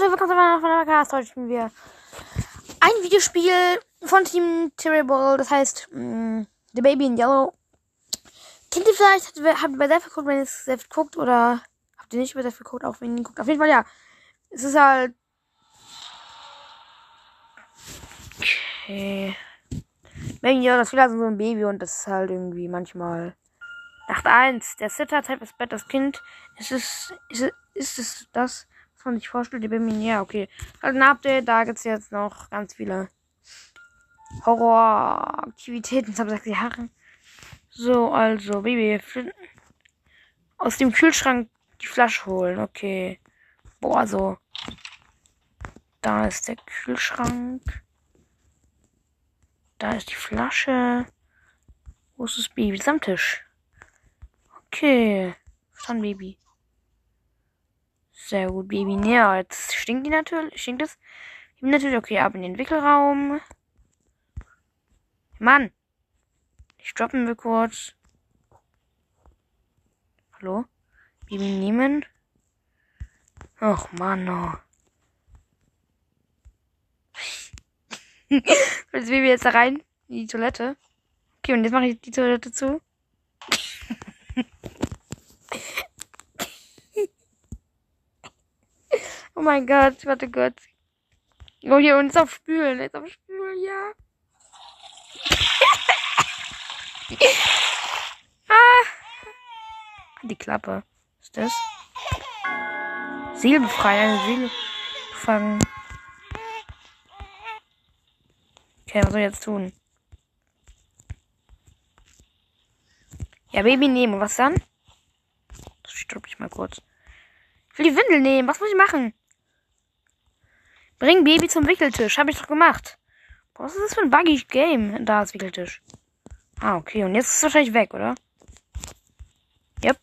Leute, willkommen zu meinem Podcast. Heute spielen wir ein Videospiel von Team Terrible, das heißt mh, The Baby in Yellow. Kennt ihr vielleicht, habt ihr, bei Self geguckt, wenn ihr es selbst guckt, oder habt ihr nicht bei Self geguckt, auch wenn ihr guckt? Auf jeden Fall, ja. Es ist halt... Okay. Baby in Yellow, das also so ein Baby und das ist halt irgendwie manchmal... Nacht 1. Der Sitter zeigt das Bett, das Kind. Ist es, ist es, ist es das, was man sich vorstellt? Die Baby, ja, okay. Halt ein Update, da gibt's jetzt noch ganz viele Horroraktivitäten ab sechs Jahren. So, also, Baby, aus dem Kühlschrank die Flasche holen, okay. Boah, so. Da ist der Kühlschrank. Da ist die Flasche. Wo ist das Baby? Das ist am Tisch. Okay. Schon Baby. Sehr gut, Baby. Ja, jetzt stinkt die natürlich. Stinkt es? Natürlich, okay, ab in den Wickelraum. Mann. Ich droppen wir kurz. Hallo? Baby nehmen. Och, Mann, oh. das Baby jetzt da rein in die Toilette. Okay, und jetzt mache ich die Toilette zu. oh mein Gott, warte Gott. Oh, hier und ist auf Spülen, ist auf Spülen, ja. ah. Die Klappe. Was ist das? Seele befreien, eine Seele fangen. Okay, was soll ich jetzt tun? Ja, Baby nehmen. Was dann? Das stopp ich mal kurz. Ich will die Windel nehmen. Was muss ich machen? Bring Baby zum Wickeltisch. Habe ich doch gemacht. Was ist das für ein buggy Game? Da ist Wickeltisch. Ah, okay. Und jetzt ist es wahrscheinlich weg, oder? Yep.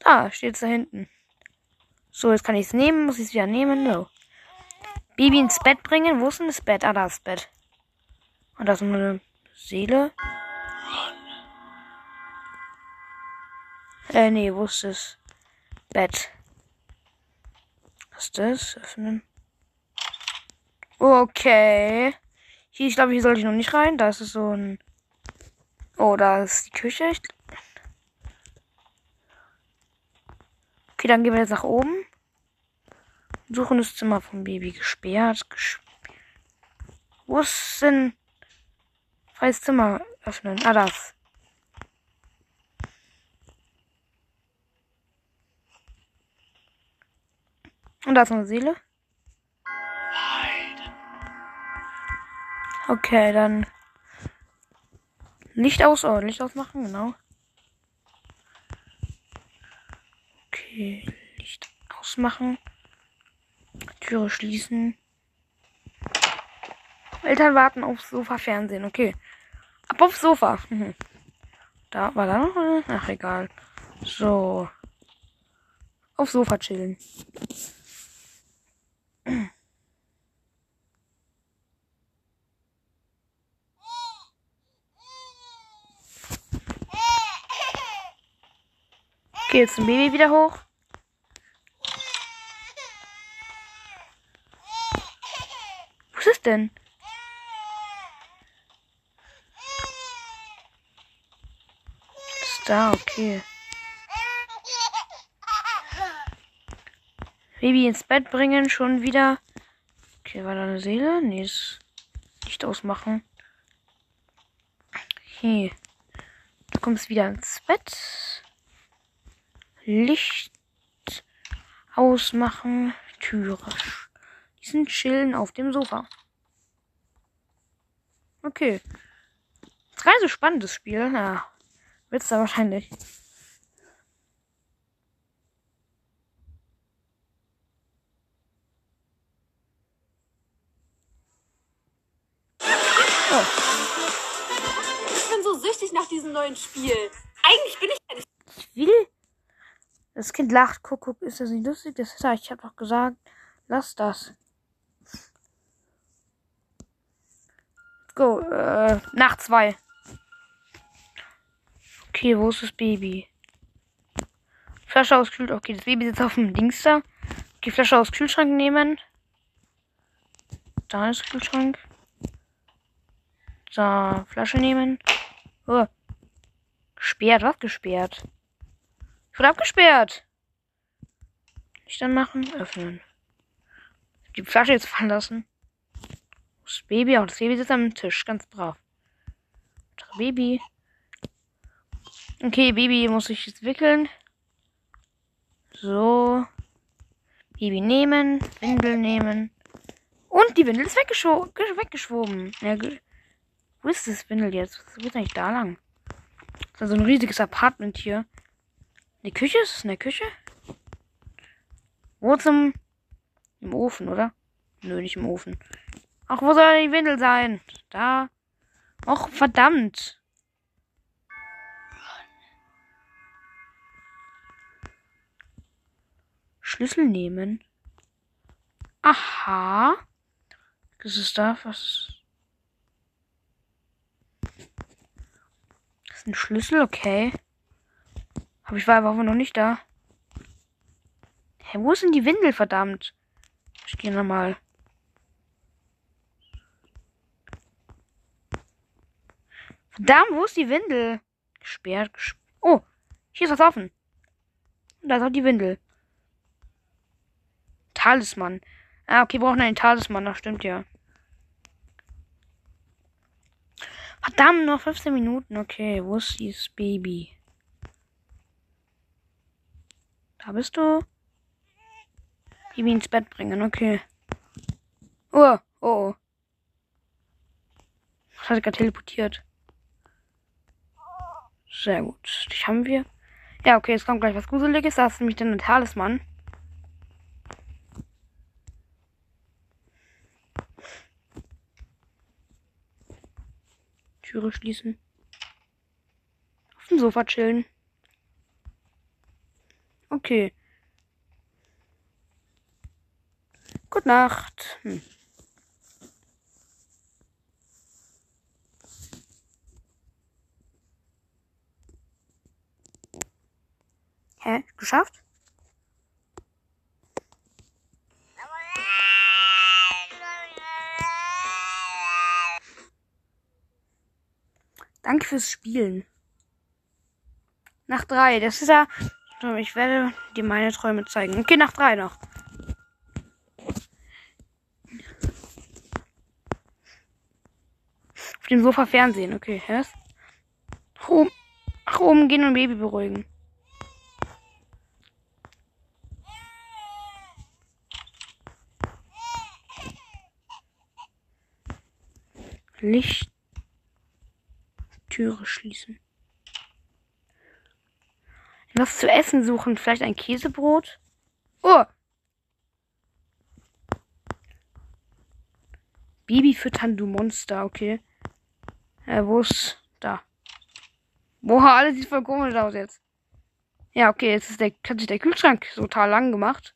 Da steht es da hinten. So, jetzt kann ich es nehmen. Muss ich es wieder nehmen? No. Baby ins Bett bringen. Wo ist denn das Bett? Ah, da ist das Bett. Und da ist eine Seele. Äh, nee, wo ist das? Bett. Ist das? Öffnen. Okay. Hier, ich glaube, hier sollte ich noch nicht rein. Da ist es so ein. Oh, da ist die Küche. Okay, dann gehen wir jetzt nach oben. Suchen das Zimmer vom Baby gesperrt. Ges Wo ist denn freies Zimmer öffnen? Ah, das. Und da ist eine Seele. Okay, dann Licht aus, oh, Licht ausmachen, genau. Okay, Licht ausmachen. Türe schließen. Eltern warten aufs Sofa Fernsehen, okay. Ab aufs Sofa. Mhm. Da war da noch eine? Ach egal. So. Aufs Sofa chillen. Okay, jetzt ein Baby wieder hoch. Was ist denn? Da, okay. Baby ins Bett bringen, schon wieder. Okay, war da eine Seele? Nee, ist nicht ausmachen. Hier. Du kommst wieder ins Bett. Licht ausmachen, Türe. Die sind chillen auf dem Sofa. Okay. Das ist so spannendes Spiel. Na, wird's da wahrscheinlich. Neuen Spiel. Eigentlich bin ich. Ich will das Kind lacht. Guck, guck, ist das nicht lustig? Das ist ja, ich hab doch gesagt, lass das. Go. Äh, nach zwei. Okay, wo ist das Baby? Flasche auskühlt. Okay, das Baby sitzt auf dem Dings da. Die Flasche aus Kühlschrank nehmen. Da ist Kühlschrank. So, Flasche nehmen. Oh. Gesperrt, was gesperrt? Ich wurde abgesperrt. Licht machen, öffnen. Die Flasche jetzt fallen lassen. Das Baby, auch das Baby sitzt am Tisch, ganz brav. Baby. Okay, Baby muss sich jetzt wickeln. So. Baby nehmen, Windel nehmen. Und die Windel ist weggeschw weggeschwoben. Ja, wo ist das Windel jetzt? Was geht eigentlich da lang? Das ist also ein riesiges Apartment hier. Eine Küche? Ist es eine Küche? Wo zum. Im Ofen, oder? Nö, nicht im Ofen. Ach, wo soll die Windel sein? Da. Och, verdammt. Schlüssel nehmen. Aha. Was ist da? Was? Das ist ein Schlüssel, okay. Aber ich war aber noch nicht da. Hä, wo denn die Windel, verdammt? Ich gehe nochmal. Verdammt, wo ist die Windel? Gesperrt, gesperrt. Oh, hier ist was offen. Da ist auch die Windel. Talisman. Ah, okay, wir brauchen einen Talisman, das stimmt ja. Verdammt, noch 15 Minuten. Okay, wo ist dieses Baby? Da bist du. Baby ins Bett bringen, okay. Oh, oh, oh. Das hat gerade teleportiert. Sehr gut. Die haben wir. Ja, okay, jetzt kommt gleich was Gruseliges. Da ist nämlich ein Talisman. Türe schließen. Auf dem Sofa chillen. Okay. Gute Nacht. Hm. Hä? Geschafft? Danke fürs Spielen. Nach drei. Das ist ja. Ich werde dir meine Träume zeigen. Okay, nach drei noch. Auf dem Sofa Fernsehen. Okay, hä? Oben, nach oben gehen und Baby beruhigen. Licht Türe schließen. Was zu essen suchen. Vielleicht ein Käsebrot? Oh! Baby füttern, du Monster, okay. Äh, wo ist. Da. Boah, alles sieht voll komisch aus jetzt. Ja, okay, jetzt ist der, hat sich der Kühlschrank total lang gemacht.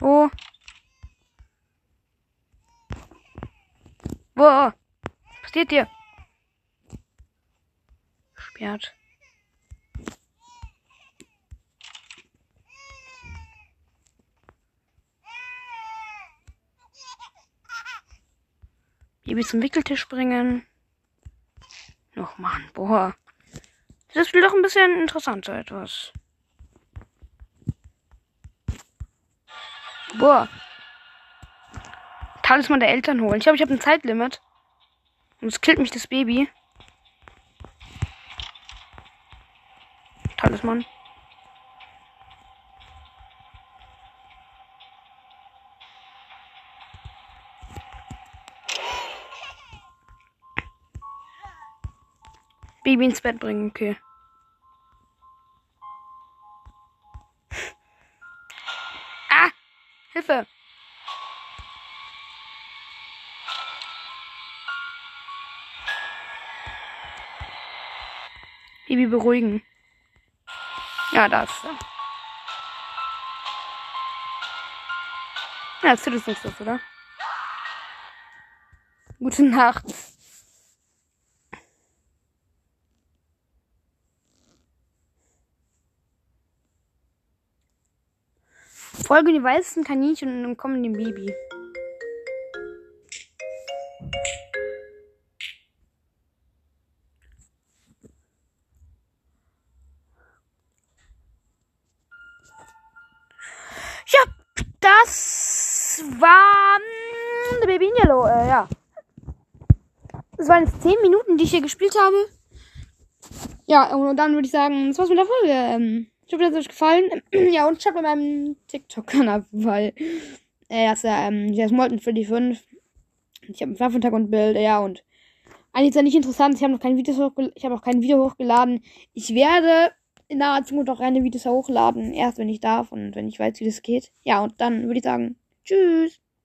Hallo? Boah. Was passiert hier? Sperrt. Baby zum Wickeltisch bringen. Och man, boah. Das will doch ein bisschen interessanter etwas. Boah. Talisman der Eltern holen. Ich glaube, ich habe ein Zeitlimit. Und es killt mich das Baby. Talisman. Baby ins Bett bringen, okay. Ah! Hilfe! Baby beruhigen. Ja, da ist er. Ja, jetzt tut es nichts, oder? Gute Nacht. Folge die weißen Kaninchen und dann kommen dem Baby. War The Baby in Yellow. Äh, ja. Das waren jetzt 10 Minuten, die ich hier gespielt habe. Ja, und dann würde ich sagen, das war's mit der Folge. Ähm, ich hoffe, das hat euch gefallen. ja, und schaut bei meinem TikTok-Kanal, weil äh, das ist ja, ähm, der ist Molten 45. Ich habe einen Waffentag-und-Bild, ja, und eigentlich ist ja nicht interessant. Ich habe noch kein Video hochgeladen. Ich habe auch kein Video hochgeladen. Ich werde in naher Zukunft auch reine Videos hochladen. Erst wenn ich darf und wenn ich weiß, wie das geht. Ja, und dann würde ich sagen, tschüss.